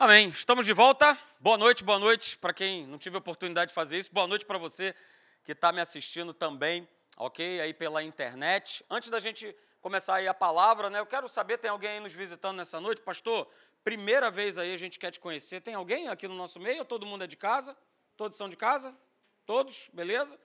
Amém. Estamos de volta. Boa noite, boa noite para quem não tive a oportunidade de fazer isso. Boa noite para você que está me assistindo também, ok? Aí pela internet. Antes da gente começar aí a palavra, né? Eu quero saber, tem alguém aí nos visitando nessa noite? Pastor, primeira vez aí a gente quer te conhecer. Tem alguém aqui no nosso meio? Todo mundo é de casa? Todos são de casa? Todos? Beleza?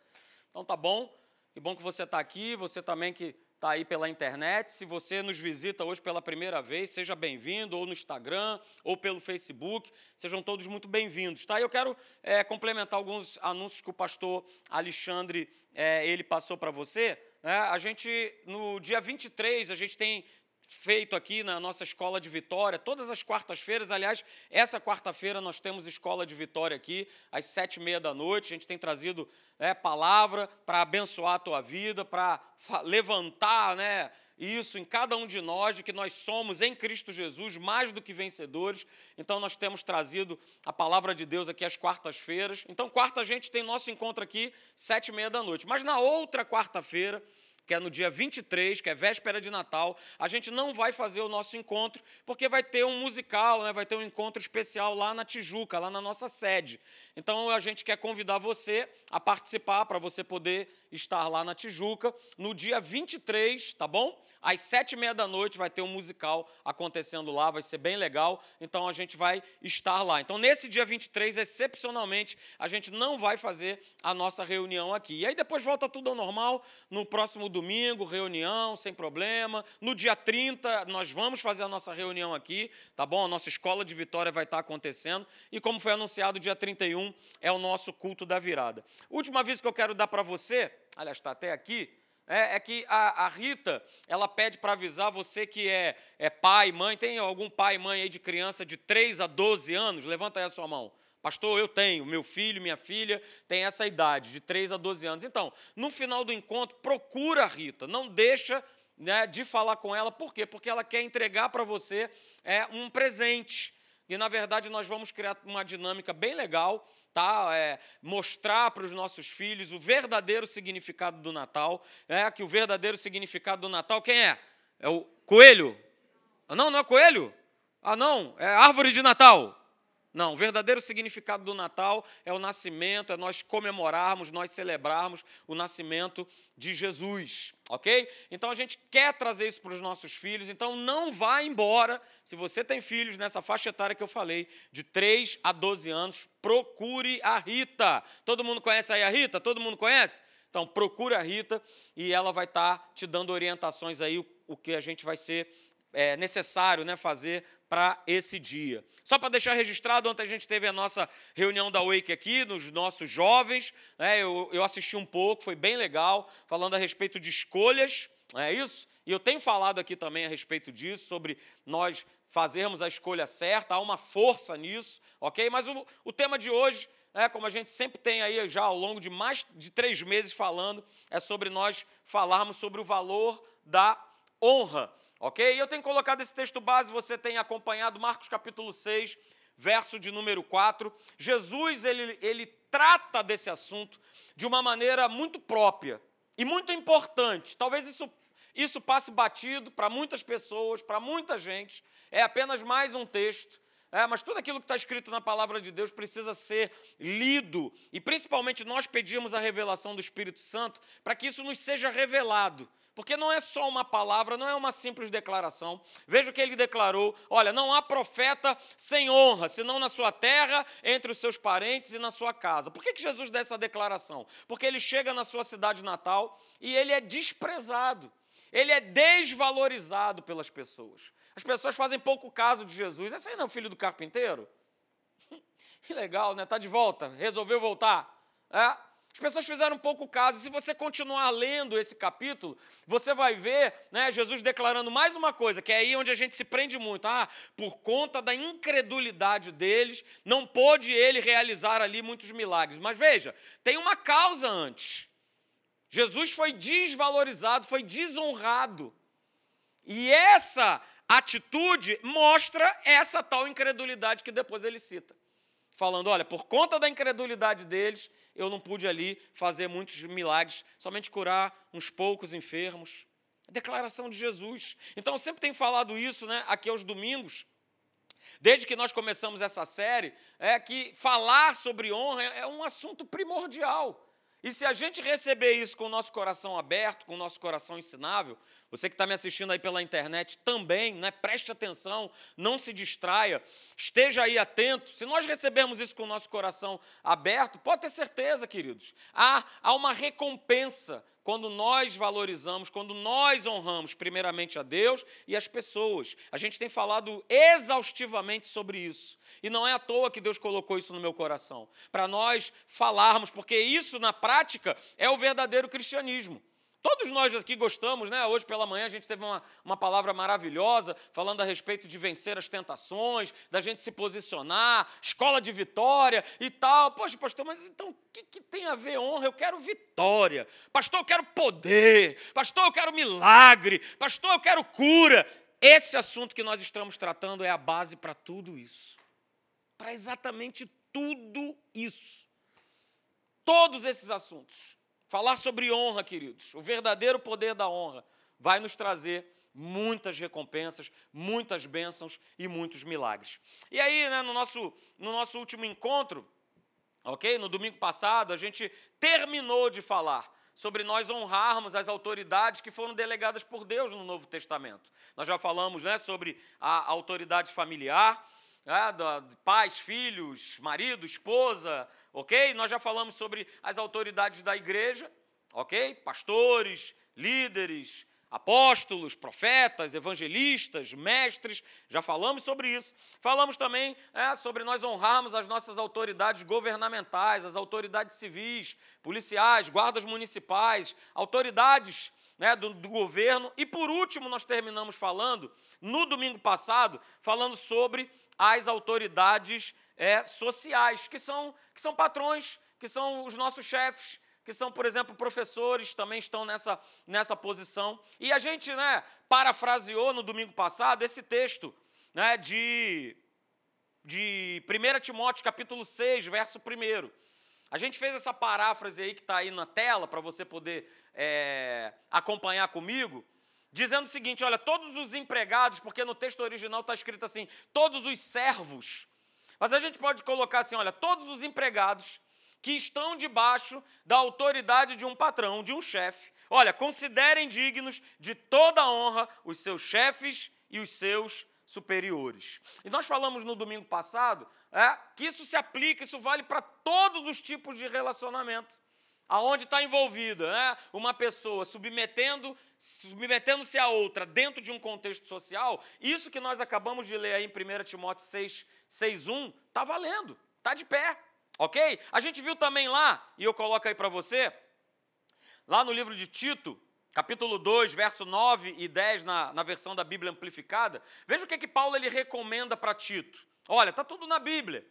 Então tá bom. Que bom que você está aqui. Você também que está aí pela internet. Se você nos visita hoje pela primeira vez, seja bem-vindo, ou no Instagram, ou pelo Facebook, sejam todos muito bem-vindos. Tá? Eu quero é, complementar alguns anúncios que o pastor Alexandre é, ele passou para você. Né? A gente, no dia 23, a gente tem feito aqui na nossa escola de Vitória, todas as quartas-feiras. Aliás, essa quarta-feira nós temos escola de Vitória aqui, às sete e meia da noite. A gente tem trazido é, palavra para abençoar a tua vida, para levantar né, isso em cada um de nós, de que nós somos em Cristo Jesus mais do que vencedores. Então, nós temos trazido a palavra de Deus aqui às quartas-feiras. Então, quarta a gente tem nosso encontro aqui, sete e meia da noite. Mas na outra quarta-feira, que é no dia 23, que é véspera de Natal, a gente não vai fazer o nosso encontro, porque vai ter um musical, né? vai ter um encontro especial lá na Tijuca, lá na nossa sede. Então a gente quer convidar você a participar, para você poder estar lá na Tijuca, no dia 23, tá bom? Às sete e meia da noite vai ter um musical acontecendo lá, vai ser bem legal, então a gente vai estar lá. Então, nesse dia 23, excepcionalmente, a gente não vai fazer a nossa reunião aqui. E aí depois volta tudo ao normal, no próximo domingo, reunião, sem problema. No dia 30, nós vamos fazer a nossa reunião aqui, tá bom? A nossa escola de vitória vai estar acontecendo. E como foi anunciado, dia 31 é o nosso culto da virada. Último aviso que eu quero dar para você, aliás, está até aqui é, é que a, a, Rita, ela pede para avisar você que é, é pai, mãe. Tem algum pai, mãe aí de criança de 3 a 12 anos? Levanta aí a sua mão. Pastor, eu tenho, meu filho, minha filha tem essa idade, de 3 a 12 anos. Então, no final do encontro, procura a Rita, não deixa né, de falar com ela, por quê? Porque ela quer entregar para você é, um presente. E, na verdade, nós vamos criar uma dinâmica bem legal tá? É, mostrar para os nossos filhos o verdadeiro significado do Natal. É que o verdadeiro significado do Natal, quem é? É o coelho? Ah, não, não é coelho? Ah, não, é árvore de Natal. Não, o verdadeiro significado do Natal é o nascimento, é nós comemorarmos, nós celebrarmos o nascimento de Jesus, ok? Então a gente quer trazer isso para os nossos filhos, então não vá embora. Se você tem filhos nessa faixa etária que eu falei, de 3 a 12 anos, procure a Rita. Todo mundo conhece aí a Rita? Todo mundo conhece? Então procure a Rita e ela vai estar tá te dando orientações aí, o, o que a gente vai ser é, necessário né, fazer para esse dia. Só para deixar registrado, ontem a gente teve a nossa reunião da Wake aqui, nos nossos jovens, né, eu, eu assisti um pouco, foi bem legal, falando a respeito de escolhas, é isso? E eu tenho falado aqui também a respeito disso, sobre nós fazermos a escolha certa, há uma força nisso, ok? Mas o, o tema de hoje, é, como a gente sempre tem aí já ao longo de mais de três meses falando, é sobre nós falarmos sobre o valor da honra. Ok? Eu tenho colocado esse texto base, você tem acompanhado Marcos capítulo 6, verso de número 4. Jesus, ele, ele trata desse assunto de uma maneira muito própria e muito importante. Talvez isso, isso passe batido para muitas pessoas, para muita gente. É apenas mais um texto. É, mas tudo aquilo que está escrito na palavra de Deus precisa ser lido. E principalmente nós pedimos a revelação do Espírito Santo para que isso nos seja revelado. Porque não é só uma palavra, não é uma simples declaração. Veja o que ele declarou: olha, não há profeta sem honra, senão na sua terra, entre os seus parentes e na sua casa. Por que, que Jesus dá essa declaração? Porque ele chega na sua cidade natal e ele é desprezado, ele é desvalorizado pelas pessoas. As pessoas fazem pouco caso de Jesus. Esse aí não é o filho do carpinteiro? Que legal, né? Está de volta, resolveu voltar. É? As pessoas fizeram pouco caso. Se você continuar lendo esse capítulo, você vai ver né, Jesus declarando mais uma coisa, que é aí onde a gente se prende muito. Ah, por conta da incredulidade deles, não pôde ele realizar ali muitos milagres. Mas veja, tem uma causa antes. Jesus foi desvalorizado, foi desonrado. E essa atitude mostra essa tal incredulidade que depois ele cita falando: olha, por conta da incredulidade deles, eu não pude ali fazer muitos milagres, somente curar uns poucos enfermos. Declaração de Jesus. Então, eu sempre tenho falado isso né, aqui aos domingos, Desde que nós começamos essa série, é que falar sobre honra é um assunto primordial. E se a gente receber isso com o nosso coração aberto, com o nosso coração ensinável, você que está me assistindo aí pela internet também, né, preste atenção, não se distraia, esteja aí atento. Se nós recebermos isso com o nosso coração aberto, pode ter certeza, queridos, há, há uma recompensa quando nós valorizamos, quando nós honramos primeiramente a Deus e as pessoas. A gente tem falado exaustivamente sobre isso. E não é à toa que Deus colocou isso no meu coração, para nós falarmos, porque isso na prática é o verdadeiro cristianismo. Todos nós aqui gostamos, né? Hoje pela manhã a gente teve uma, uma palavra maravilhosa falando a respeito de vencer as tentações, da gente se posicionar, escola de vitória e tal. Poxa, pastor, mas então o que, que tem a ver honra? Eu quero vitória. Pastor, eu quero poder. Pastor, eu quero milagre. Pastor, eu quero cura. Esse assunto que nós estamos tratando é a base para tudo isso. Para exatamente tudo isso. Todos esses assuntos. Falar sobre honra, queridos, o verdadeiro poder da honra vai nos trazer muitas recompensas, muitas bênçãos e muitos milagres. E aí, né, no, nosso, no nosso último encontro, ok? No domingo passado, a gente terminou de falar sobre nós honrarmos as autoridades que foram delegadas por Deus no Novo Testamento. Nós já falamos né, sobre a autoridade familiar, né, de pais, filhos, marido, esposa, ok? Nós já falamos sobre as autoridades da igreja, ok? Pastores, líderes, apóstolos, profetas, evangelistas, mestres, já falamos sobre isso. Falamos também é, sobre nós honrarmos as nossas autoridades governamentais, as autoridades civis, policiais, guardas municipais, autoridades né, do, do governo. E por último, nós terminamos falando, no domingo passado, falando sobre as autoridades é, sociais, que são, que são patrões, que são os nossos chefes, que são, por exemplo, professores, também estão nessa, nessa posição. E a gente né, parafraseou no domingo passado esse texto né, de, de 1 Timóteo capítulo 6, verso 1. A gente fez essa paráfrase aí que está aí na tela para você poder é, acompanhar comigo, dizendo o seguinte: olha, todos os empregados, porque no texto original está escrito assim, todos os servos. Mas a gente pode colocar assim: olha, todos os empregados que estão debaixo da autoridade de um patrão, de um chefe. Olha, considerem dignos de toda honra os seus chefes e os seus superiores. E nós falamos no domingo passado é, que isso se aplica, isso vale para todos os tipos de relacionamento. Aonde está envolvida né, uma pessoa submetendo, submetendo-se a outra dentro de um contexto social, isso que nós acabamos de ler aí em 1 Timóteo 6, 6,1, está valendo, está de pé. Ok? A gente viu também lá, e eu coloco aí para você, lá no livro de Tito, capítulo 2, verso 9 e 10, na, na versão da Bíblia amplificada, veja o que, que Paulo ele recomenda para Tito. Olha, está tudo na Bíblia.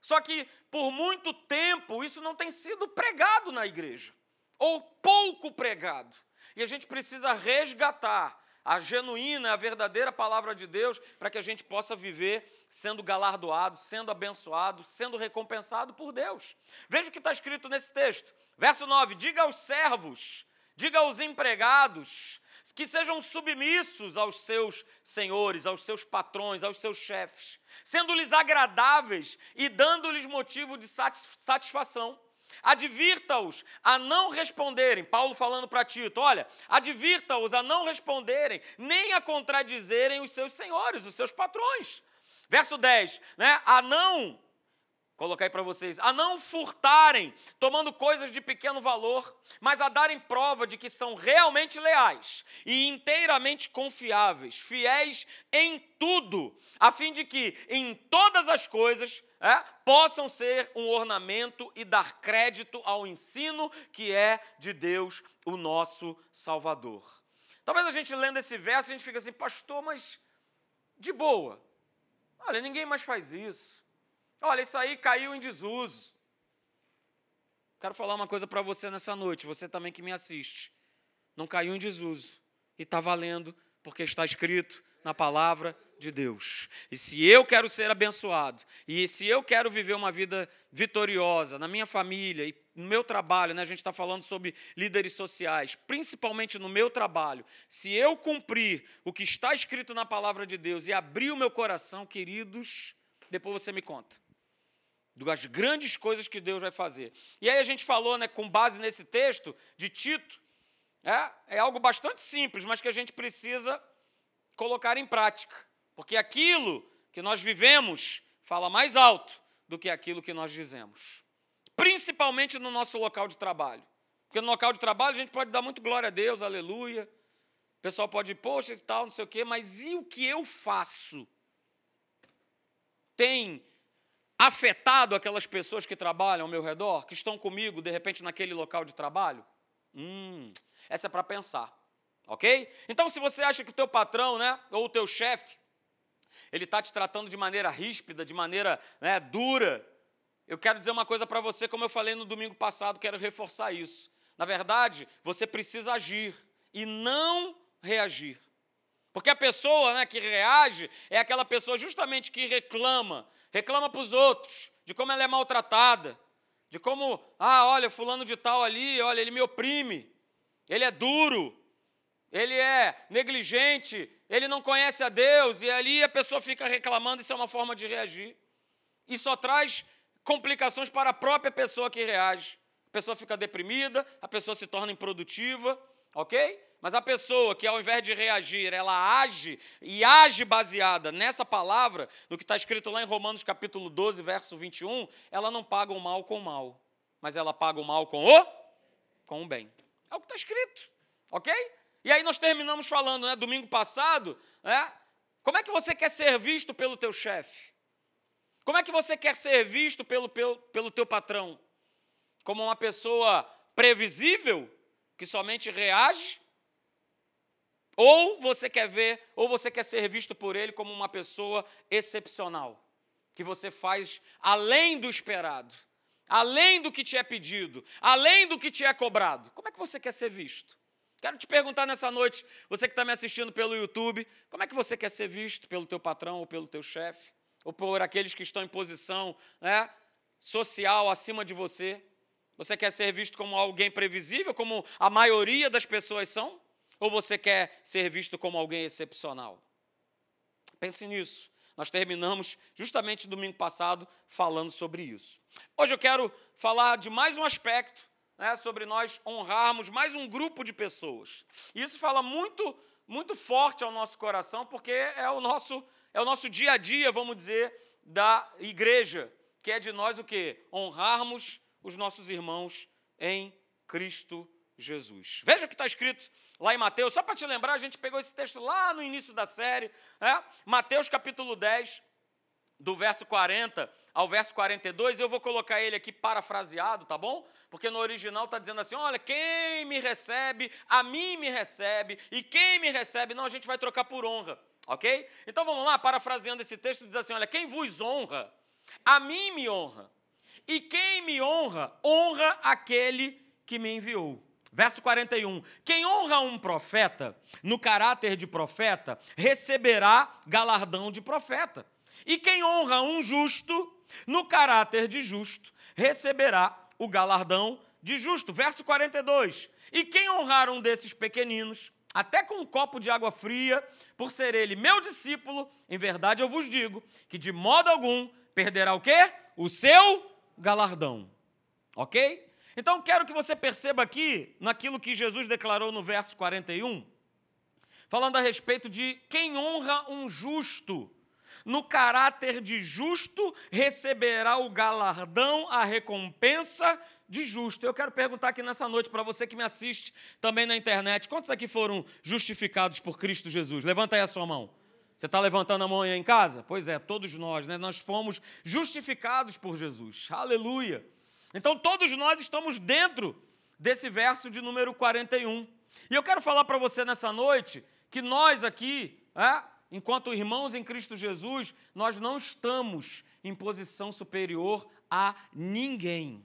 Só que por muito tempo isso não tem sido pregado na igreja, ou pouco pregado. E a gente precisa resgatar a genuína, a verdadeira palavra de Deus, para que a gente possa viver sendo galardoado, sendo abençoado, sendo recompensado por Deus. Veja o que está escrito nesse texto. Verso 9: Diga aos servos, diga aos empregados, que sejam submissos aos seus senhores, aos seus patrões, aos seus chefes, sendo-lhes agradáveis e dando-lhes motivo de satisfação Advirta-os a não responderem. Paulo falando para Tito: olha, advirta-os a não responderem, nem a contradizerem os seus senhores, os seus patrões. Verso 10, né? A não colocar aí para vocês, a não furtarem, tomando coisas de pequeno valor, mas a darem prova de que são realmente leais e inteiramente confiáveis, fiéis em tudo, a fim de que em todas as coisas é, possam ser um ornamento e dar crédito ao ensino que é de Deus, o nosso Salvador. Talvez a gente lendo esse verso, a gente fica assim, pastor, mas de boa. Olha, ninguém mais faz isso. Olha, isso aí caiu em desuso. Quero falar uma coisa para você nessa noite, você também que me assiste. Não caiu em desuso. E está valendo, porque está escrito na palavra de Deus. E se eu quero ser abençoado, e se eu quero viver uma vida vitoriosa na minha família e no meu trabalho, né, a gente está falando sobre líderes sociais, principalmente no meu trabalho, se eu cumprir o que está escrito na palavra de Deus e abrir o meu coração, queridos, depois você me conta das grandes coisas que Deus vai fazer. E aí a gente falou, né, com base nesse texto de Tito, é, é algo bastante simples, mas que a gente precisa colocar em prática, porque aquilo que nós vivemos fala mais alto do que aquilo que nós dizemos, principalmente no nosso local de trabalho. Porque no local de trabalho a gente pode dar muito glória a Deus, aleluia. O pessoal pode, ir, poxa, e tal, não sei o quê, mas e o que eu faço? Tem afetado aquelas pessoas que trabalham ao meu redor, que estão comigo, de repente, naquele local de trabalho? Hum, essa é para pensar, ok? Então, se você acha que o teu patrão, né, ou o teu chefe, ele está te tratando de maneira ríspida, de maneira né, dura, eu quero dizer uma coisa para você, como eu falei no domingo passado, quero reforçar isso. Na verdade, você precisa agir e não reagir. Porque a pessoa né, que reage é aquela pessoa justamente que reclama, reclama para os outros de como ela é maltratada, de como, ah, olha, fulano de tal ali, olha, ele me oprime, ele é duro, ele é negligente, ele não conhece a Deus, e ali a pessoa fica reclamando, isso é uma forma de reagir. E só traz complicações para a própria pessoa que reage. A pessoa fica deprimida, a pessoa se torna improdutiva, ok? Mas a pessoa que, ao invés de reagir, ela age e age baseada nessa palavra, no que está escrito lá em Romanos capítulo 12, verso 21, ela não paga o mal com o mal, mas ela paga o mal com o, com o bem. É o que está escrito, ok? E aí nós terminamos falando, né, domingo passado, né, como é que você quer ser visto pelo teu chefe? Como é que você quer ser visto pelo, pelo, pelo teu patrão? Como uma pessoa previsível, que somente reage? Ou você quer ver, ou você quer ser visto por ele como uma pessoa excepcional, que você faz além do esperado, além do que te é pedido, além do que te é cobrado. Como é que você quer ser visto? Quero te perguntar nessa noite, você que está me assistindo pelo YouTube, como é que você quer ser visto pelo teu patrão ou pelo teu chefe? Ou por aqueles que estão em posição né, social acima de você? Você quer ser visto como alguém previsível, como a maioria das pessoas são? Ou você quer ser visto como alguém excepcional? Pense nisso. Nós terminamos justamente domingo passado falando sobre isso. Hoje eu quero falar de mais um aspecto, né, sobre nós honrarmos mais um grupo de pessoas. Isso fala muito, muito forte ao nosso coração, porque é o nosso, é o nosso dia a dia, vamos dizer, da igreja, que é de nós o quê? Honrarmos os nossos irmãos em Cristo Jesus. Veja o que está escrito lá em Mateus, só para te lembrar, a gente pegou esse texto lá no início da série, né? Mateus capítulo 10, do verso 40 ao verso 42, eu vou colocar ele aqui parafraseado, tá bom? Porque no original está dizendo assim: olha, quem me recebe, a mim me recebe, e quem me recebe, não, a gente vai trocar por honra, ok? Então vamos lá, parafraseando esse texto, diz assim: olha, quem vos honra, a mim me honra, e quem me honra, honra aquele que me enviou. Verso 41. Quem honra um profeta, no caráter de profeta, receberá galardão de profeta. E quem honra um justo, no caráter de justo, receberá o galardão de justo. Verso 42. E quem honrar um desses pequeninos, até com um copo de água fria, por ser ele meu discípulo, em verdade eu vos digo que de modo algum perderá o quê? O seu galardão. Ok? Então quero que você perceba aqui, naquilo que Jesus declarou no verso 41, falando a respeito de quem honra um justo. No caráter de justo, receberá o galardão, a recompensa de justo. Eu quero perguntar aqui nessa noite para você que me assiste também na internet: quantos aqui foram justificados por Cristo Jesus? Levanta aí a sua mão. Você está levantando a mão aí em casa? Pois é, todos nós, né? Nós fomos justificados por Jesus. Aleluia. Então todos nós estamos dentro desse verso de número 41. E eu quero falar para você nessa noite que nós aqui, é, enquanto irmãos em Cristo Jesus, nós não estamos em posição superior a ninguém.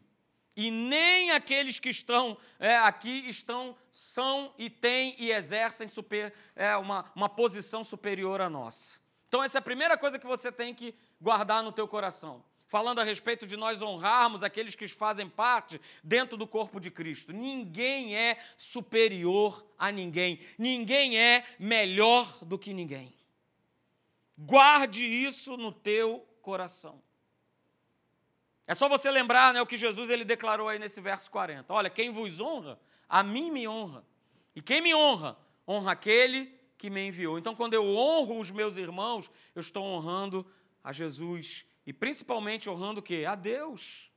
E nem aqueles que estão é, aqui estão, são e têm e exercem super, é, uma, uma posição superior à nossa. Então essa é a primeira coisa que você tem que guardar no teu coração. Falando a respeito de nós honrarmos aqueles que fazem parte dentro do corpo de Cristo. Ninguém é superior a ninguém. Ninguém é melhor do que ninguém. Guarde isso no teu coração. É só você lembrar né, o que Jesus ele declarou aí nesse verso 40. Olha, quem vos honra, a mim me honra. E quem me honra, honra aquele que me enviou. Então, quando eu honro os meus irmãos, eu estou honrando a Jesus e principalmente honrando o quê? A Deus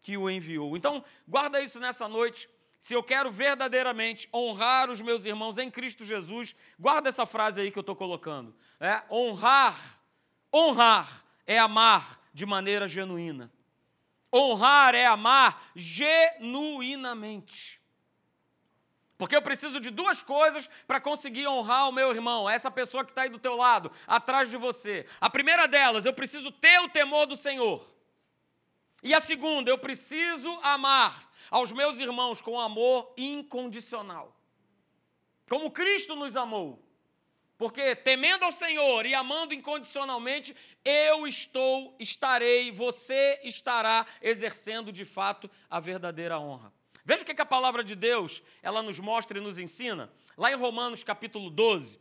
que o enviou. Então, guarda isso nessa noite. Se eu quero verdadeiramente honrar os meus irmãos em Cristo Jesus, guarda essa frase aí que eu estou colocando. É, honrar, honrar é amar de maneira genuína. Honrar é amar genuinamente. Porque eu preciso de duas coisas para conseguir honrar o meu irmão, essa pessoa que está aí do teu lado, atrás de você. A primeira delas, eu preciso ter o temor do Senhor. E a segunda, eu preciso amar aos meus irmãos com amor incondicional. Como Cristo nos amou. Porque temendo ao Senhor e amando incondicionalmente, eu estou, estarei, você estará exercendo de fato a verdadeira honra. Veja o que a palavra de Deus ela nos mostra e nos ensina. Lá em Romanos capítulo 12,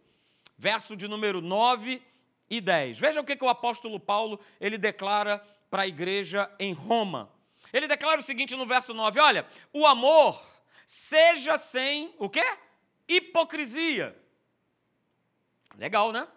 verso de número 9 e 10. Veja o que, o apóstolo Paulo ele declara para a igreja em Roma. Ele declara o seguinte no verso 9: olha, o amor seja sem o quê? Hipocrisia. Legal, né?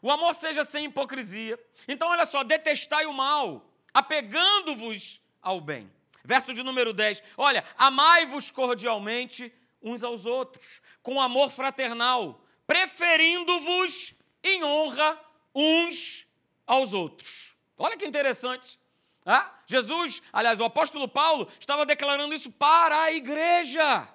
O amor seja sem hipocrisia. Então, olha só, detestai o mal, apegando-vos ao bem. Verso de número 10. Olha, amai-vos cordialmente uns aos outros, com amor fraternal, preferindo-vos em honra uns aos outros. Olha que interessante. Ah, Jesus, aliás, o apóstolo Paulo estava declarando isso para a igreja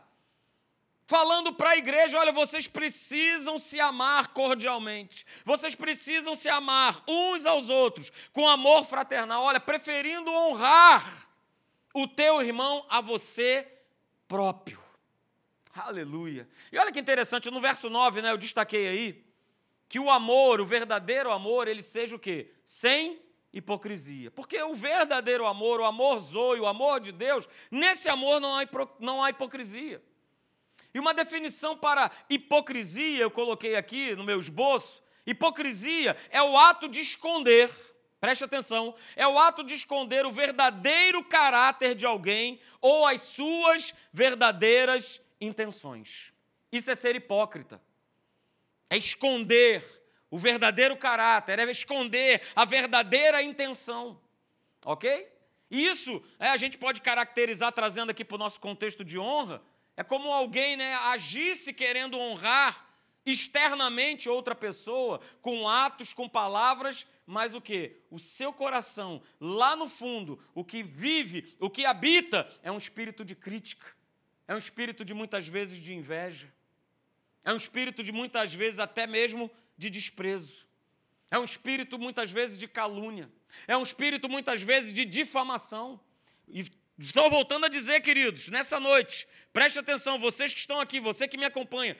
falando para a igreja: olha, vocês precisam se amar cordialmente, vocês precisam se amar uns aos outros, com amor fraternal, olha, preferindo honrar o teu irmão a você próprio. Aleluia. E olha que interessante, no verso 9, né, eu destaquei aí, que o amor, o verdadeiro amor, ele seja o quê? Sem hipocrisia. Porque o verdadeiro amor, o amor zoe, o amor de Deus, nesse amor não há, não há hipocrisia. E uma definição para hipocrisia, eu coloquei aqui no meu esboço: hipocrisia é o ato de esconder, preste atenção, é o ato de esconder o verdadeiro caráter de alguém ou as suas verdadeiras intenções. Isso é ser hipócrita. É esconder o verdadeiro caráter, é esconder a verdadeira intenção. Ok? Isso é, a gente pode caracterizar, trazendo aqui para o nosso contexto de honra, é como alguém né, agisse querendo honrar externamente outra pessoa, com atos, com palavras, mas o que? O seu coração, lá no fundo, o que vive, o que habita, é um espírito de crítica, é um espírito de muitas vezes de inveja, é um espírito de muitas vezes até mesmo de desprezo, é um espírito muitas vezes de calúnia, é um espírito muitas vezes de difamação. E Estou voltando a dizer, queridos, nessa noite, preste atenção, vocês que estão aqui, você que me acompanha,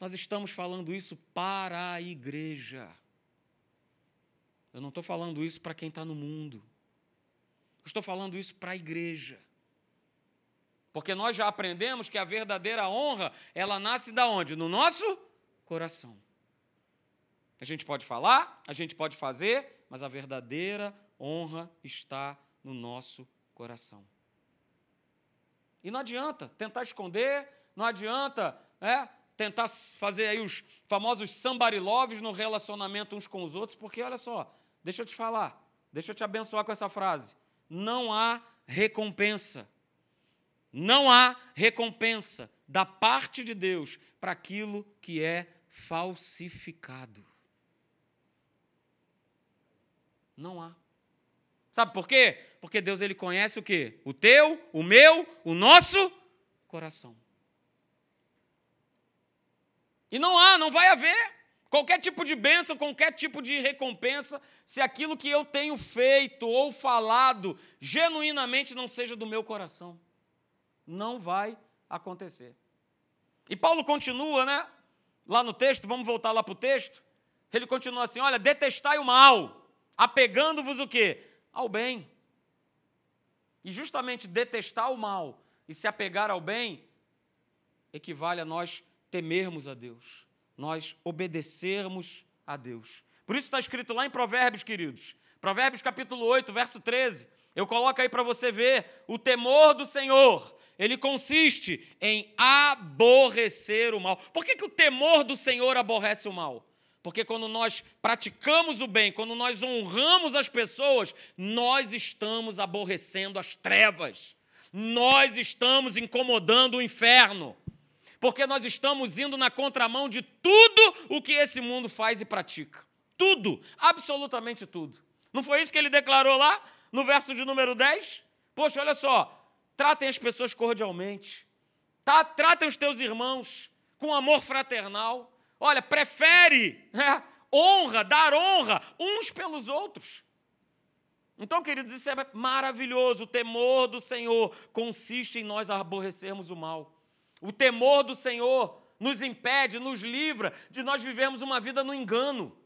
nós estamos falando isso para a igreja. Eu não estou falando isso para quem está no mundo. Eu estou falando isso para a igreja. Porque nós já aprendemos que a verdadeira honra, ela nasce da onde? No nosso coração. A gente pode falar, a gente pode fazer, mas a verdadeira honra está no nosso coração. E não adianta tentar esconder, não adianta é, tentar fazer aí os famosos sambariloves no relacionamento uns com os outros, porque olha só, deixa eu te falar, deixa eu te abençoar com essa frase. Não há recompensa. Não há recompensa da parte de Deus para aquilo que é falsificado. Não há. Sabe por quê? Porque Deus ele conhece o quê? O teu, o meu, o nosso coração. E não há, não vai haver qualquer tipo de bênção, qualquer tipo de recompensa, se aquilo que eu tenho feito ou falado genuinamente não seja do meu coração. Não vai acontecer. E Paulo continua, né? Lá no texto, vamos voltar lá para o texto Ele continua assim: olha, detestai o mal, apegando-vos o quê? Ao bem. E justamente detestar o mal e se apegar ao bem equivale a nós temermos a Deus, nós obedecermos a Deus. Por isso está escrito lá em Provérbios, queridos. Provérbios capítulo 8, verso 13. Eu coloco aí para você ver o temor do Senhor. Ele consiste em aborrecer o mal. Por que, que o temor do Senhor aborrece o mal? Porque quando nós praticamos o bem, quando nós honramos as pessoas, nós estamos aborrecendo as trevas. Nós estamos incomodando o inferno porque nós estamos indo na contramão de tudo o que esse mundo faz e pratica. Tudo, absolutamente tudo. Não foi isso que ele declarou lá no verso de número 10? Poxa, olha só, tratem as pessoas cordialmente, tá? tratem os teus irmãos com amor fraternal. Olha, prefere né? honra, dar honra uns pelos outros. Então, queridos, isso é maravilhoso. O temor do Senhor consiste em nós aborrecermos o mal. O temor do Senhor nos impede, nos livra de nós vivermos uma vida no engano.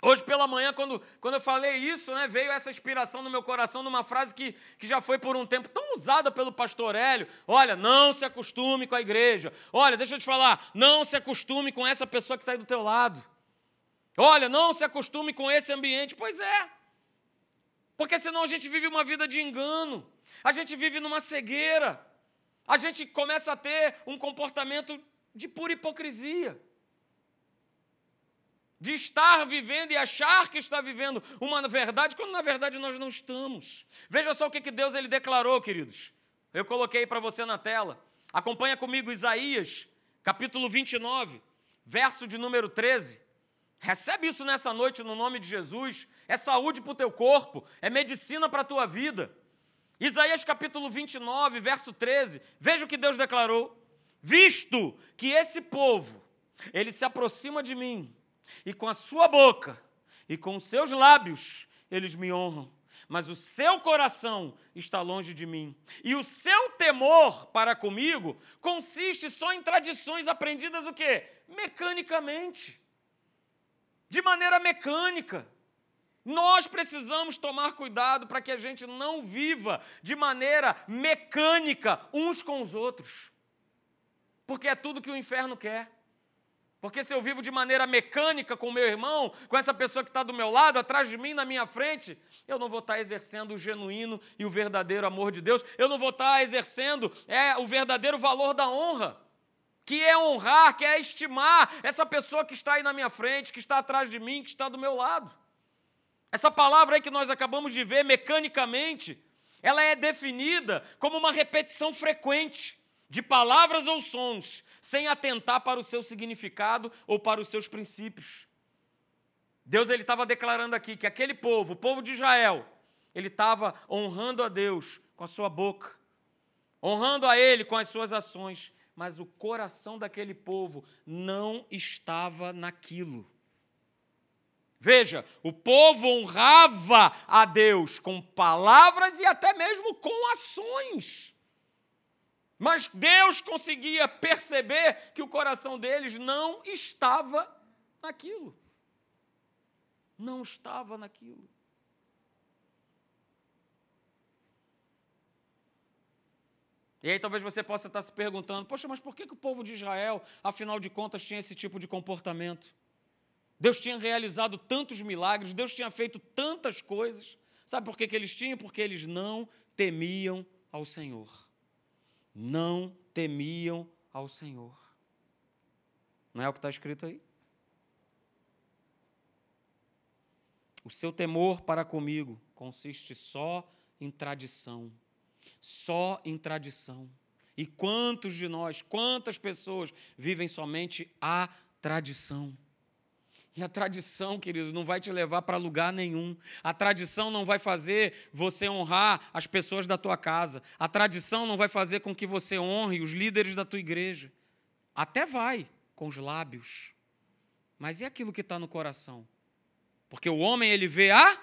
Hoje pela manhã, quando, quando eu falei isso, né, veio essa inspiração no meu coração numa frase que, que já foi por um tempo tão usada pelo pastor Hélio. Olha, não se acostume com a igreja. Olha, deixa eu te falar, não se acostume com essa pessoa que está aí do teu lado. Olha, não se acostume com esse ambiente. Pois é. Porque senão a gente vive uma vida de engano. A gente vive numa cegueira a gente começa a ter um comportamento de pura hipocrisia. De estar vivendo e achar que está vivendo uma verdade, quando na verdade nós não estamos. Veja só o que Deus ele declarou, queridos. Eu coloquei para você na tela. Acompanha comigo Isaías, capítulo 29, verso de número 13. Recebe isso nessa noite no nome de Jesus. É saúde para o teu corpo, é medicina para a tua vida. Isaías capítulo 29, verso 13, veja o que Deus declarou: Visto que esse povo, ele se aproxima de mim, e com a sua boca e com os seus lábios eles me honram, mas o seu coração está longe de mim, e o seu temor para comigo consiste só em tradições aprendidas o quê? Mecanicamente. De maneira mecânica. Nós precisamos tomar cuidado para que a gente não viva de maneira mecânica uns com os outros. Porque é tudo que o inferno quer. Porque se eu vivo de maneira mecânica com meu irmão, com essa pessoa que está do meu lado, atrás de mim, na minha frente, eu não vou estar tá exercendo o genuíno e o verdadeiro amor de Deus, eu não vou estar tá exercendo é, o verdadeiro valor da honra, que é honrar, que é estimar essa pessoa que está aí na minha frente, que está atrás de mim, que está do meu lado. Essa palavra aí que nós acabamos de ver mecanicamente, ela é definida como uma repetição frequente de palavras ou sons, sem atentar para o seu significado ou para os seus princípios. Deus ele estava declarando aqui que aquele povo, o povo de Israel, ele estava honrando a Deus com a sua boca, honrando a Ele com as suas ações, mas o coração daquele povo não estava naquilo. Veja, o povo honrava a Deus com palavras e até mesmo com ações. Mas Deus conseguia perceber que o coração deles não estava naquilo. Não estava naquilo. E aí talvez você possa estar se perguntando: poxa, mas por que, que o povo de Israel, afinal de contas, tinha esse tipo de comportamento? Deus tinha realizado tantos milagres, Deus tinha feito tantas coisas. Sabe por que, que eles tinham? Porque eles não temiam ao Senhor. Não temiam ao Senhor. Não é o que está escrito aí? O seu temor para comigo consiste só em tradição. Só em tradição. E quantos de nós, quantas pessoas vivem somente a tradição? E a tradição, querido, não vai te levar para lugar nenhum. A tradição não vai fazer você honrar as pessoas da tua casa. A tradição não vai fazer com que você honre os líderes da tua igreja. Até vai com os lábios. Mas e aquilo que está no coração? Porque o homem ele vê a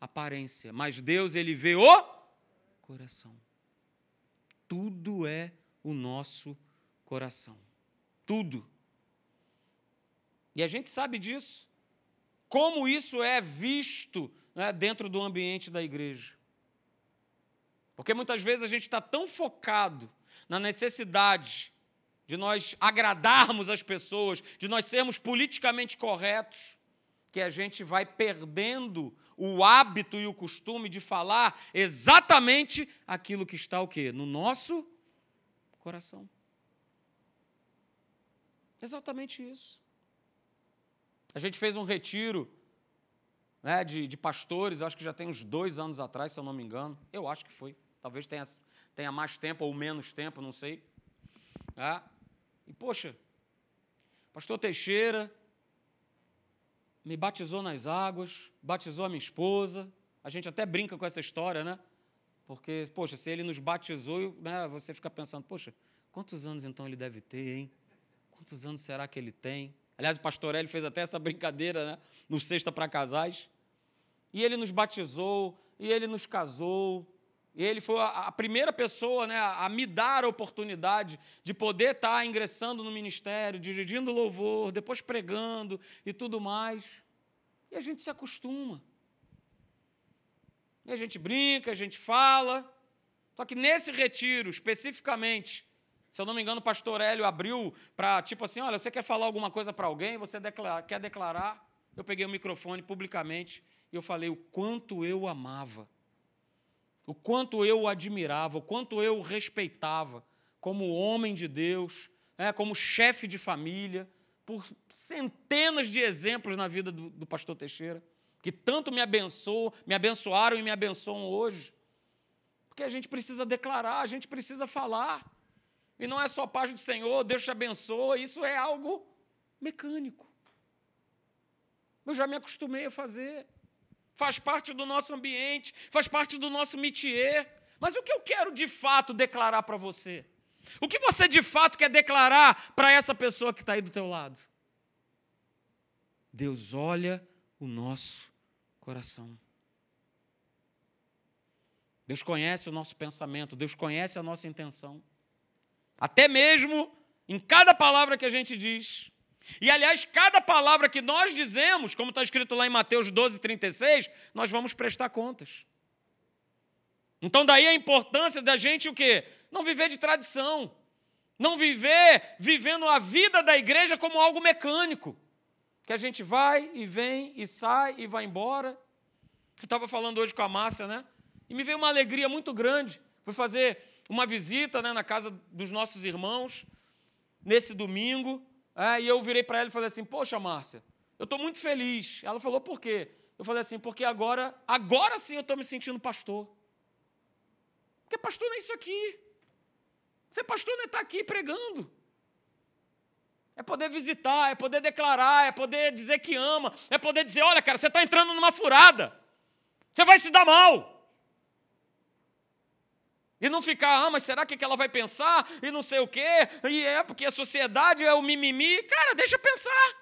aparência, mas Deus ele vê o coração. Tudo é o nosso coração. Tudo. E a gente sabe disso. Como isso é visto né, dentro do ambiente da igreja. Porque muitas vezes a gente está tão focado na necessidade de nós agradarmos as pessoas, de nós sermos politicamente corretos, que a gente vai perdendo o hábito e o costume de falar exatamente aquilo que está o quê? No nosso coração. Exatamente isso. A gente fez um retiro né, de, de pastores, acho que já tem uns dois anos atrás, se eu não me engano. Eu acho que foi. Talvez tenha, tenha mais tempo ou menos tempo, não sei. É. E, poxa, pastor Teixeira me batizou nas águas, batizou a minha esposa. A gente até brinca com essa história, né? Porque, poxa, se ele nos batizou, né, você fica pensando, poxa, quantos anos então ele deve ter, hein? Quantos anos será que ele tem? Aliás, o pastor Hélio fez até essa brincadeira né, no Sexta para Casais. E ele nos batizou, e ele nos casou. E ele foi a, primeira pessoa né, a me dar a oportunidade de poder estar ingressando no ministério, dirigindo louvor, depois pregando e tudo mais. E a gente se acostuma. E a gente brinca, a gente fala. Só que nesse retiro, especificamente, se eu não me engano, o pastor Hélio abriu para, tipo assim, olha, você quer falar alguma coisa para alguém, você quer declarar? Eu peguei o microfone publicamente e eu falei o quanto eu amava, o quanto eu admirava, o quanto eu respeitava como homem de Deus, né, como chefe de família, por centenas de exemplos na vida do, do pastor Teixeira, que tanto me abençoou, me abençoaram e me abençoam hoje. Porque a gente precisa declarar, a gente precisa falar. E não é só paz do Senhor, Deus te abençoa, isso é algo mecânico. Eu já me acostumei a fazer. Faz parte do nosso ambiente, faz parte do nosso métier. Mas o que eu quero de fato declarar para você? O que você de fato quer declarar para essa pessoa que está aí do teu lado? Deus olha o nosso coração. Deus conhece o nosso pensamento, Deus conhece a nossa intenção. Até mesmo em cada palavra que a gente diz. E, aliás, cada palavra que nós dizemos, como está escrito lá em Mateus 12, 36, nós vamos prestar contas. Então, daí a importância da gente o quê? Não viver de tradição. Não viver vivendo a vida da igreja como algo mecânico. Que a gente vai e vem e sai e vai embora. Eu estava falando hoje com a Márcia, né? E me veio uma alegria muito grande. Fui fazer uma visita né, na casa dos nossos irmãos, nesse domingo, é, e eu virei para ela e falei assim: Poxa, Márcia, eu estou muito feliz. Ela falou: Por quê? Eu falei assim: Porque agora, agora sim eu estou me sentindo pastor. Porque pastor não é isso aqui. Ser pastor não é estar tá aqui pregando. É poder visitar, é poder declarar, é poder dizer que ama, é poder dizer: olha, cara, você está entrando numa furada, você vai se dar mal. E não ficar, ah, mas será que ela vai pensar? E não sei o quê. E é porque a sociedade é o mimimi. Cara, deixa pensar.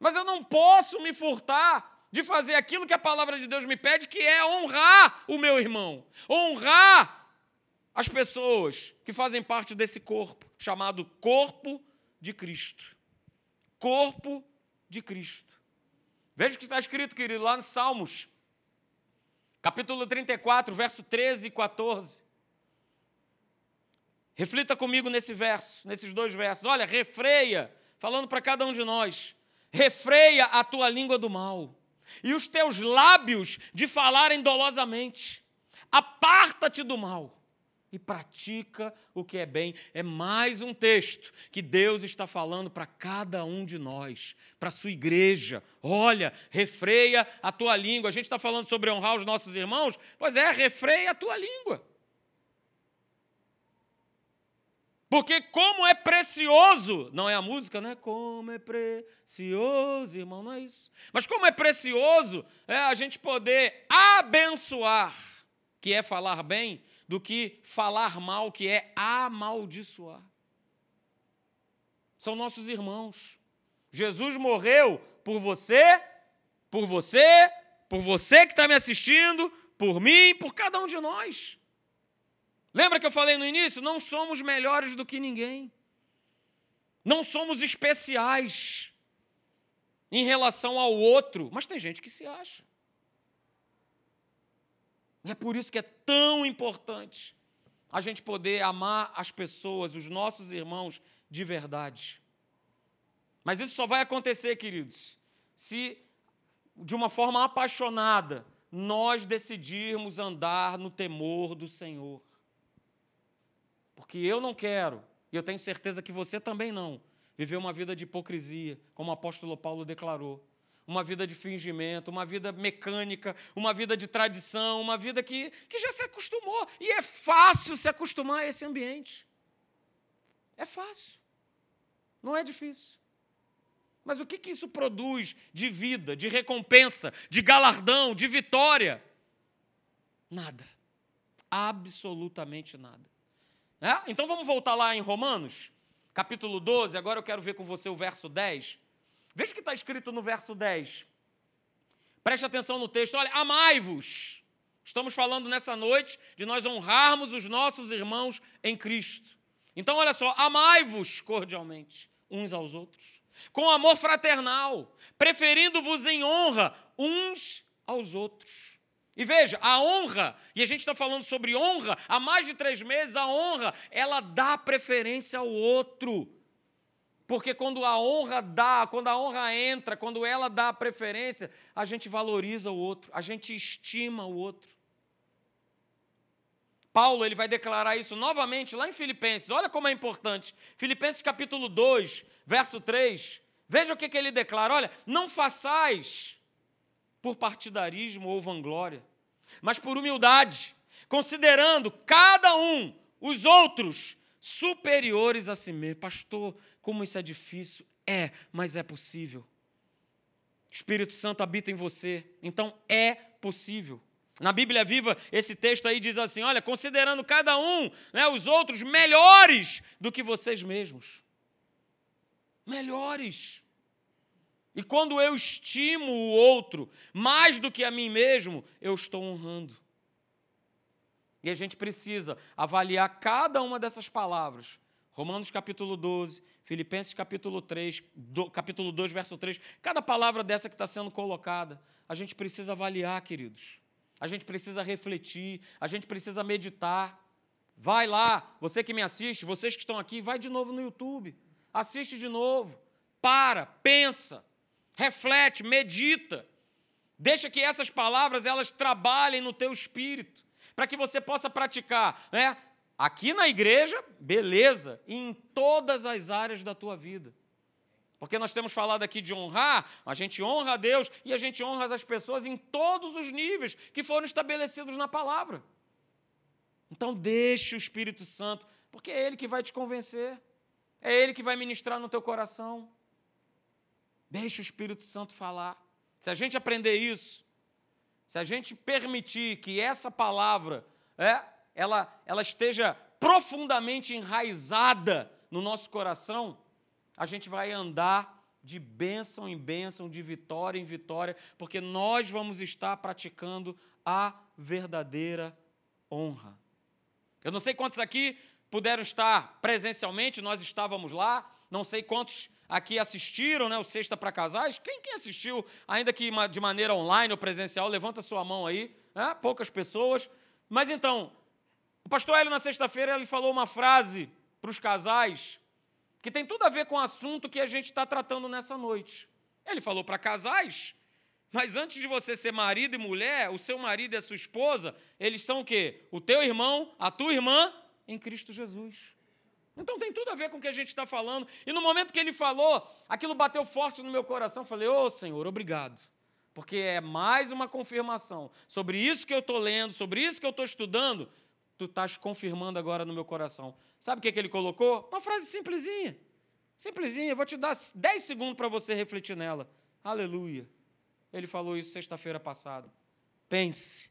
Mas eu não posso me furtar de fazer aquilo que a palavra de Deus me pede, que é honrar o meu irmão. Honrar as pessoas que fazem parte desse corpo, chamado corpo de Cristo. Corpo de Cristo. Veja o que está escrito, querido, lá nos Salmos, capítulo 34, verso 13 e 14. Reflita comigo nesse verso, nesses dois versos. Olha, refreia, falando para cada um de nós, refreia a tua língua do mal e os teus lábios de falarem dolosamente. Aparta-te do mal e pratica o que é bem. É mais um texto que Deus está falando para cada um de nós, para a sua igreja. Olha, refreia a tua língua. A gente está falando sobre honrar os nossos irmãos? Pois é, refreia a tua língua. Porque como é precioso, não é a música, né? Como é precioso, irmão, não é isso. Mas como é precioso é a gente poder abençoar, que é falar bem, do que falar mal, que é amaldiçoar. São nossos irmãos. Jesus morreu por você, por você, por você que está me assistindo, por mim, por cada um de nós. Lembra que eu falei no início? Não somos melhores do que ninguém. Não somos especiais. em relação ao outro, mas tem gente que se acha. E é por isso que é tão importante a gente poder amar as pessoas, os nossos irmãos, de verdade. Mas isso só vai acontecer, queridos, se de uma forma apaixonada nós decidirmos andar no temor do Senhor. Porque eu não quero, e eu tenho certeza que você também não, viver uma vida de hipocrisia, como o apóstolo Paulo declarou. Uma vida de fingimento, uma vida mecânica, uma vida de tradição, uma vida que, que já se acostumou. E é fácil se acostumar a esse ambiente. É fácil. Não é difícil. Mas o que, que isso produz de vida, de recompensa, de galardão, de vitória? Nada. Absolutamente nada. É? Então vamos voltar lá em Romanos, capítulo 12. Agora eu quero ver com você o verso 10. Veja o que está escrito no verso 10. Preste atenção no texto. Olha, amai-vos. Estamos falando nessa noite de nós honrarmos os nossos irmãos em Cristo. Então, olha só, amai-vos cordialmente uns aos outros com amor fraternal, preferindo-vos em honra uns aos outros. E veja, a honra, e a gente está falando sobre honra, há mais de três meses, a honra, ela dá preferência ao outro. Porque quando a honra dá, quando a honra entra, quando ela dá preferência, a gente valoriza o outro, a gente estima o outro. Paulo ele vai declarar isso novamente lá em Filipenses. Olha como é importante. Filipenses capítulo 2, verso 3. Veja o que, que ele declara: olha, não façais por partidarismo ou vanglória, mas por humildade, considerando cada um os outros superiores a si mesmo. Pastor, como isso é difícil. É, mas é possível. O Espírito Santo habita em você, então é possível. Na Bíblia Viva, esse texto aí diz assim: olha, considerando cada um, né, os outros melhores do que vocês mesmos. Melhores. E quando eu estimo o outro mais do que a mim mesmo, eu estou honrando. E a gente precisa avaliar cada uma dessas palavras. Romanos capítulo 12, Filipenses capítulo 3, do, capítulo 2, verso 3. Cada palavra dessa que está sendo colocada, a gente precisa avaliar, queridos a gente precisa refletir, a gente precisa meditar. Vai lá, você que me assiste, vocês que estão aqui, vai de novo no YouTube, assiste de novo, para, pensa, reflete, medita. Deixa que essas palavras elas trabalhem no teu espírito, para que você possa praticar, né? Aqui na igreja, beleza, e em todas as áreas da tua vida. Porque nós temos falado aqui de honrar, a gente honra a Deus e a gente honra as pessoas em todos os níveis que foram estabelecidos na palavra. Então, deixe o Espírito Santo, porque é Ele que vai te convencer, é Ele que vai ministrar no teu coração. Deixe o Espírito Santo falar. Se a gente aprender isso, se a gente permitir que essa palavra é, ela, ela esteja profundamente enraizada no nosso coração, a gente vai andar de bênção em bênção, de vitória em vitória, porque nós vamos estar praticando a verdadeira honra. Eu não sei quantos aqui puderam estar presencialmente, nós estávamos lá, não sei quantos aqui assistiram, né, o Sexta para Casais. Quem, quem assistiu, ainda que de maneira online ou presencial, levanta sua mão aí, né? poucas pessoas. Mas então, o pastor Hélio, na sexta-feira, ele falou uma frase para os casais que tem tudo a ver com o assunto que a gente está tratando nessa noite. Ele falou para casais, mas antes de você ser marido e mulher, o seu marido e a sua esposa, eles são o quê? O teu irmão, a tua irmã em Cristo Jesus. Então tem tudo a ver com o que a gente está falando. E no momento que ele falou, aquilo bateu forte no meu coração. Falei, ô oh, Senhor, obrigado. Porque é mais uma confirmação sobre isso que eu estou lendo, sobre isso que eu estou estudando, tu estás confirmando agora no meu coração. Sabe o que, que ele colocou? Uma frase simplesinha. Simplesinha, eu vou te dar 10 segundos para você refletir nela. Aleluia. Ele falou isso sexta-feira passada. Pense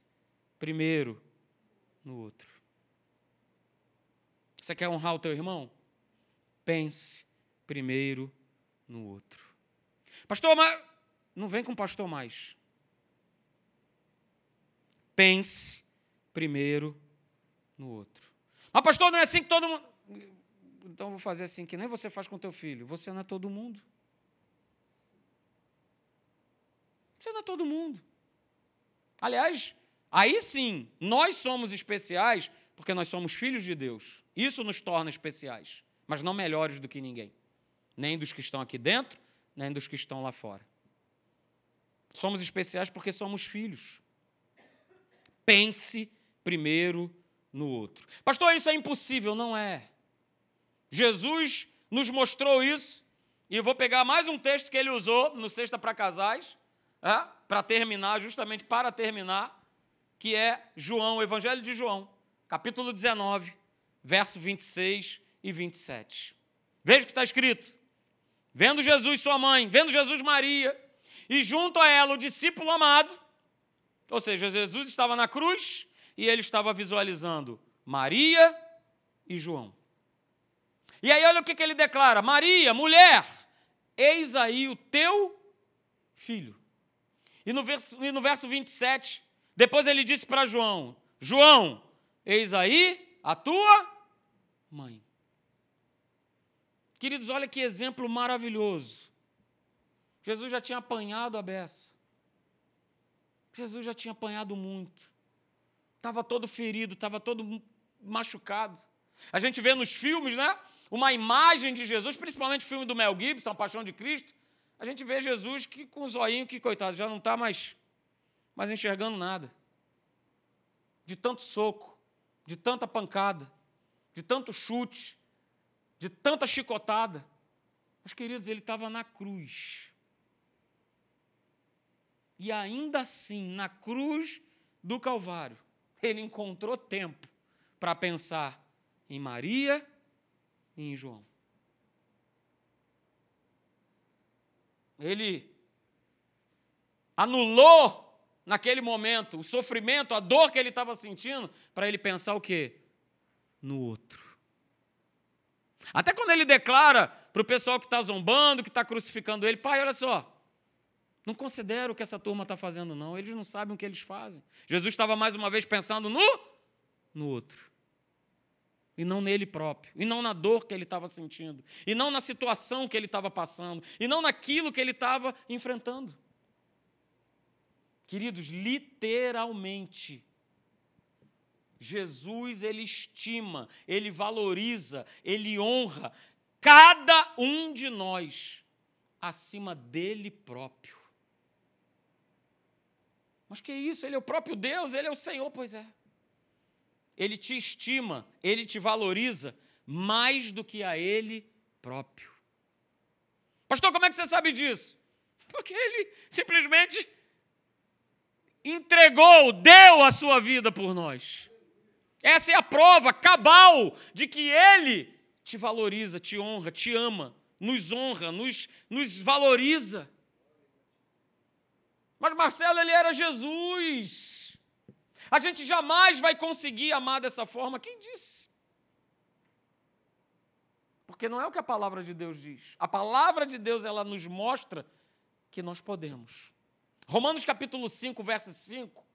primeiro no outro. Você quer honrar o teu irmão? Pense primeiro no outro. Pastor, mas não vem com pastor mais. Pense primeiro no outro. Mas, pastor, não é assim que todo mundo. Então vou fazer assim, que nem você faz com teu filho. Você não é todo mundo. Você não é todo mundo. Aliás, aí sim, nós somos especiais porque nós somos filhos de Deus. Isso nos torna especiais, mas não melhores do que ninguém. Nem dos que estão aqui dentro, nem dos que estão lá fora. Somos especiais porque somos filhos. Pense primeiro no outro. Pastor, isso é impossível. Não é. Jesus nos mostrou isso, e eu vou pegar mais um texto que ele usou no Sexta para Casais, é, para terminar, justamente para terminar, que é João, o Evangelho de João, capítulo 19, verso 26 e 27. Veja o que está escrito. Vendo Jesus, sua mãe, vendo Jesus, Maria, e junto a ela o discípulo amado, ou seja, Jesus estava na cruz e ele estava visualizando Maria e João. E aí, olha o que, que ele declara: Maria, mulher, eis aí o teu filho. E no verso, e no verso 27, depois ele disse para João: João, eis aí a tua mãe. Queridos, olha que exemplo maravilhoso. Jesus já tinha apanhado a beça. Jesus já tinha apanhado muito. Estava todo ferido, estava todo machucado. A gente vê nos filmes, né? Uma imagem de Jesus, principalmente o filme do Mel Gibson, A Paixão de Cristo. A gente vê Jesus que com o zoinho, que coitado, já não está mais, mais enxergando nada. De tanto soco, de tanta pancada, de tanto chute, de tanta chicotada. Mas, queridos, ele estava na cruz. E ainda assim, na cruz do Calvário, ele encontrou tempo para pensar em Maria e em João. Ele anulou naquele momento o sofrimento, a dor que ele estava sentindo, para ele pensar o quê? No outro. Até quando ele declara para o pessoal que está zombando, que está crucificando ele, pai, olha só, não considero o que essa turma está fazendo, não. Eles não sabem o que eles fazem. Jesus estava mais uma vez pensando no, no outro. E não nele próprio. E não na dor que ele estava sentindo. E não na situação que ele estava passando. E não naquilo que ele estava enfrentando. Queridos, literalmente, Jesus ele estima, ele valoriza, ele honra cada um de nós acima dele próprio. Mas que isso? Ele é o próprio Deus, ele é o Senhor, pois é. Ele te estima, ele te valoriza mais do que a ele próprio. Pastor, como é que você sabe disso? Porque ele simplesmente entregou, deu a sua vida por nós. Essa é a prova cabal de que Ele te valoriza, te honra, te ama, nos honra, nos, nos valoriza. Mas Marcelo, ele era Jesus. A gente jamais vai conseguir amar dessa forma. Quem disse? Porque não é o que a palavra de Deus diz. A palavra de Deus, ela nos mostra que nós podemos. Romanos capítulo 5, verso 5.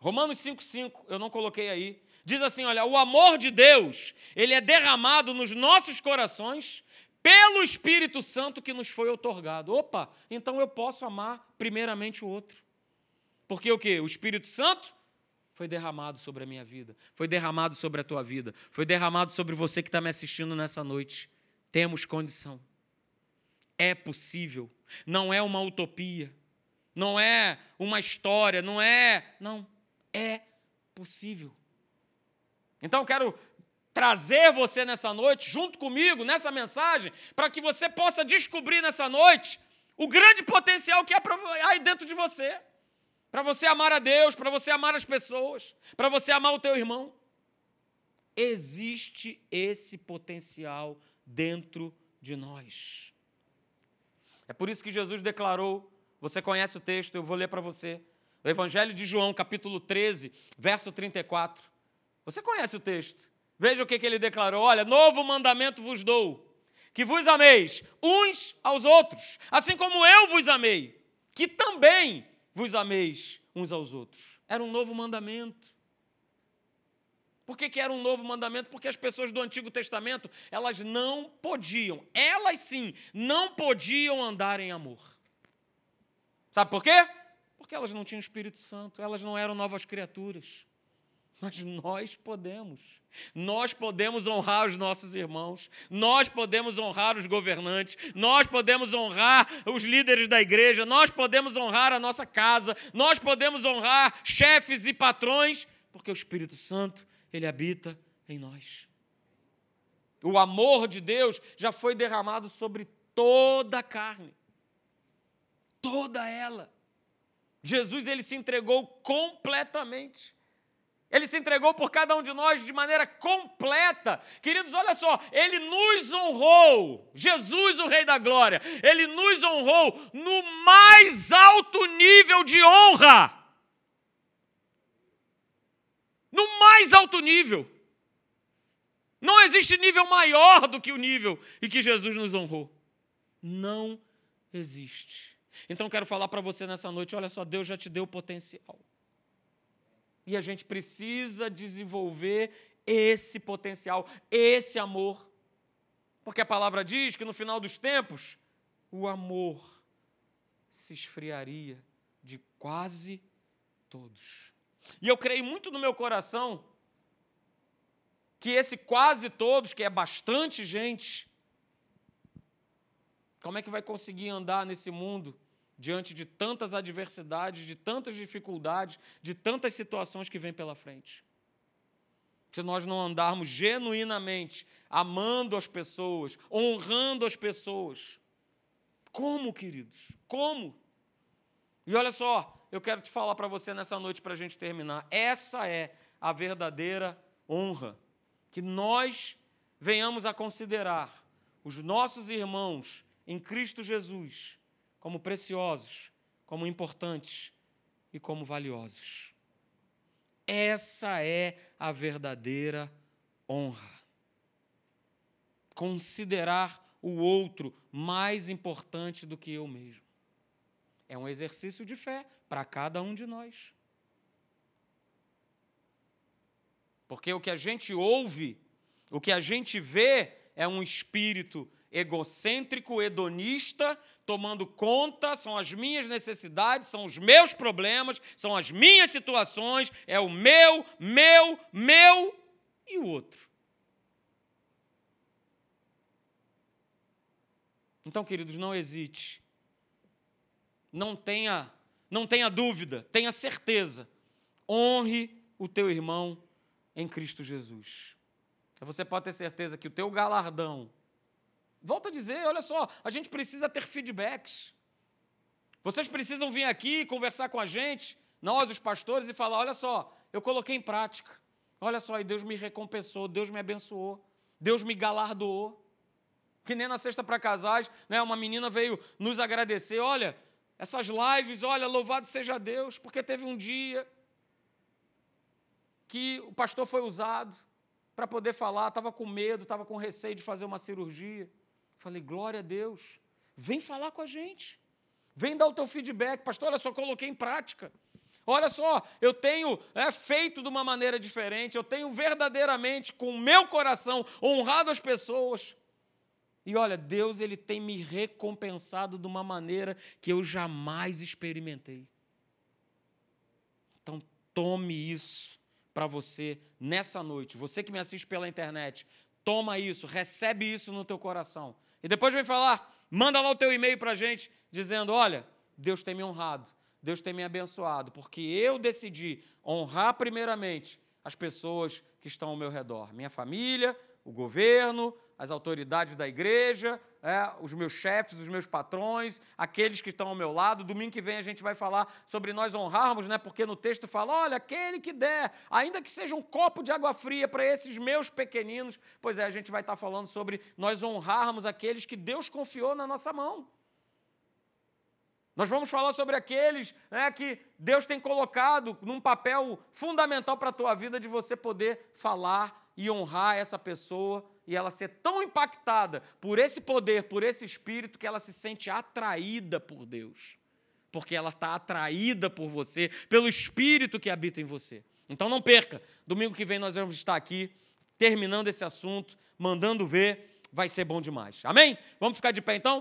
Romanos 5, 5, eu não coloquei aí. Diz assim: olha, o amor de Deus, ele é derramado nos nossos corações pelo Espírito Santo que nos foi otorgado. Opa, então eu posso amar primeiramente o outro. Porque o que? O Espírito Santo foi derramado sobre a minha vida, foi derramado sobre a tua vida, foi derramado sobre você que está me assistindo nessa noite. Temos condição. É possível. Não é uma utopia. Não é uma história. Não é. Não. É possível. Então eu quero trazer você nessa noite, junto comigo, nessa mensagem, para que você possa descobrir nessa noite o grande potencial que há aí dentro de você. Para você amar a Deus, para você amar as pessoas, para você amar o teu irmão. Existe esse potencial dentro de nós. É por isso que Jesus declarou, você conhece o texto, eu vou ler para você. O Evangelho de João, capítulo 13, verso 34. Você conhece o texto. Veja o que, que ele declarou: olha, novo mandamento vos dou, que vos ameis uns aos outros, assim como eu vos amei, que também vos ameis uns aos outros. Era um novo mandamento. Por que, que, era um novo mandamento? Porque as pessoas do Antigo Testamento, elas não podiam, elas sim, não podiam andar em amor. Sabe por quê? Porque elas não tinham Espírito Santo, elas não eram novas criaturas. Mas nós podemos. Nós podemos honrar os nossos irmãos, nós podemos honrar os governantes, nós podemos honrar os líderes da igreja, nós podemos honrar a nossa casa, nós podemos honrar chefes e patrões, porque o Espírito Santo, ele habita em nós. O amor de Deus já foi derramado sobre toda a carne. Toda ela. Jesus ele se entregou completamente. Ele se entregou por cada um de nós de maneira completa. Queridos, olha só, ele nos honrou. Jesus, o Rei da Glória, ele nos honrou no mais alto nível de honra. No mais alto nível. Não existe nível maior do que o nível em que Jesus nos honrou. Não existe. Então quero falar para você nessa noite, olha só, Deus já te deu potencial. E a gente precisa desenvolver esse potencial, esse amor. Porque a palavra diz que no final dos tempos, o amor se esfriaria de quase todos. E eu creio muito no meu coração que esse quase todos, que é bastante gente, como é que vai conseguir andar nesse mundo diante de tantas adversidades, de tantas dificuldades, de tantas situações que vêm pela frente? Se nós não andarmos genuinamente amando as pessoas, honrando as pessoas. Como, queridos? Como? E olha só, eu quero te falar para você nessa noite para a gente terminar. Essa é a verdadeira honra que nós venhamos a considerar os nossos irmãos em Cristo Jesus como preciosos, como importantes e como valiosos. Essa é a verdadeira honra. Considerar o outro mais importante do que eu mesmo. É um exercício de fé para cada um de nós. Porque o que a gente ouve, o que a gente vê, é um espírito egocêntrico, hedonista, tomando conta, são as minhas necessidades, são os meus problemas, são as minhas situações, é o meu, meu, meu e o outro. Então, queridos, não hesite. Não tenha, não tenha dúvida, tenha certeza. Honre o teu irmão em Cristo Jesus. Você pode ter certeza que o teu galardão, volto a dizer, olha só, a gente precisa ter feedbacks. Vocês precisam vir aqui conversar com a gente, nós, os pastores, e falar: olha só, eu coloquei em prática. Olha só, e Deus me recompensou, Deus me abençoou, Deus me galardoou. Que nem na sexta para casais, né, uma menina veio nos agradecer. Olha, essas lives, olha, louvado seja Deus, porque teve um dia que o pastor foi usado para poder falar, estava com medo, estava com receio de fazer uma cirurgia. Falei, glória a Deus, vem falar com a gente, vem dar o teu feedback, pastor, olha só, coloquei em prática. Olha só, eu tenho é, feito de uma maneira diferente, eu tenho verdadeiramente, com o meu coração, honrado as pessoas. E olha, Deus ele tem me recompensado de uma maneira que eu jamais experimentei. Então, tome isso para você nessa noite. Você que me assiste pela internet, toma isso, recebe isso no teu coração. E depois vem falar, manda lá o teu e-mail para a gente, dizendo: olha, Deus tem me honrado, Deus tem me abençoado, porque eu decidi honrar primeiramente as pessoas que estão ao meu redor, minha família, o governo, as autoridades da igreja, é, os meus chefes, os meus patrões, aqueles que estão ao meu lado. Domingo que vem a gente vai falar sobre nós honrarmos, né? porque no texto fala: olha, aquele que der, ainda que seja um copo de água fria para esses meus pequeninos. Pois é, a gente vai estar falando sobre nós honrarmos aqueles que Deus confiou na nossa mão. Nós vamos falar sobre aqueles né, que Deus tem colocado num papel fundamental para a tua vida de você poder falar e honrar essa pessoa e ela ser tão impactada por esse poder, por esse espírito, que ela se sente atraída por Deus. Porque ela está atraída por você, pelo espírito que habita em você. Então não perca, domingo que vem nós vamos estar aqui, terminando esse assunto, mandando ver, vai ser bom demais. Amém? Vamos ficar de pé então?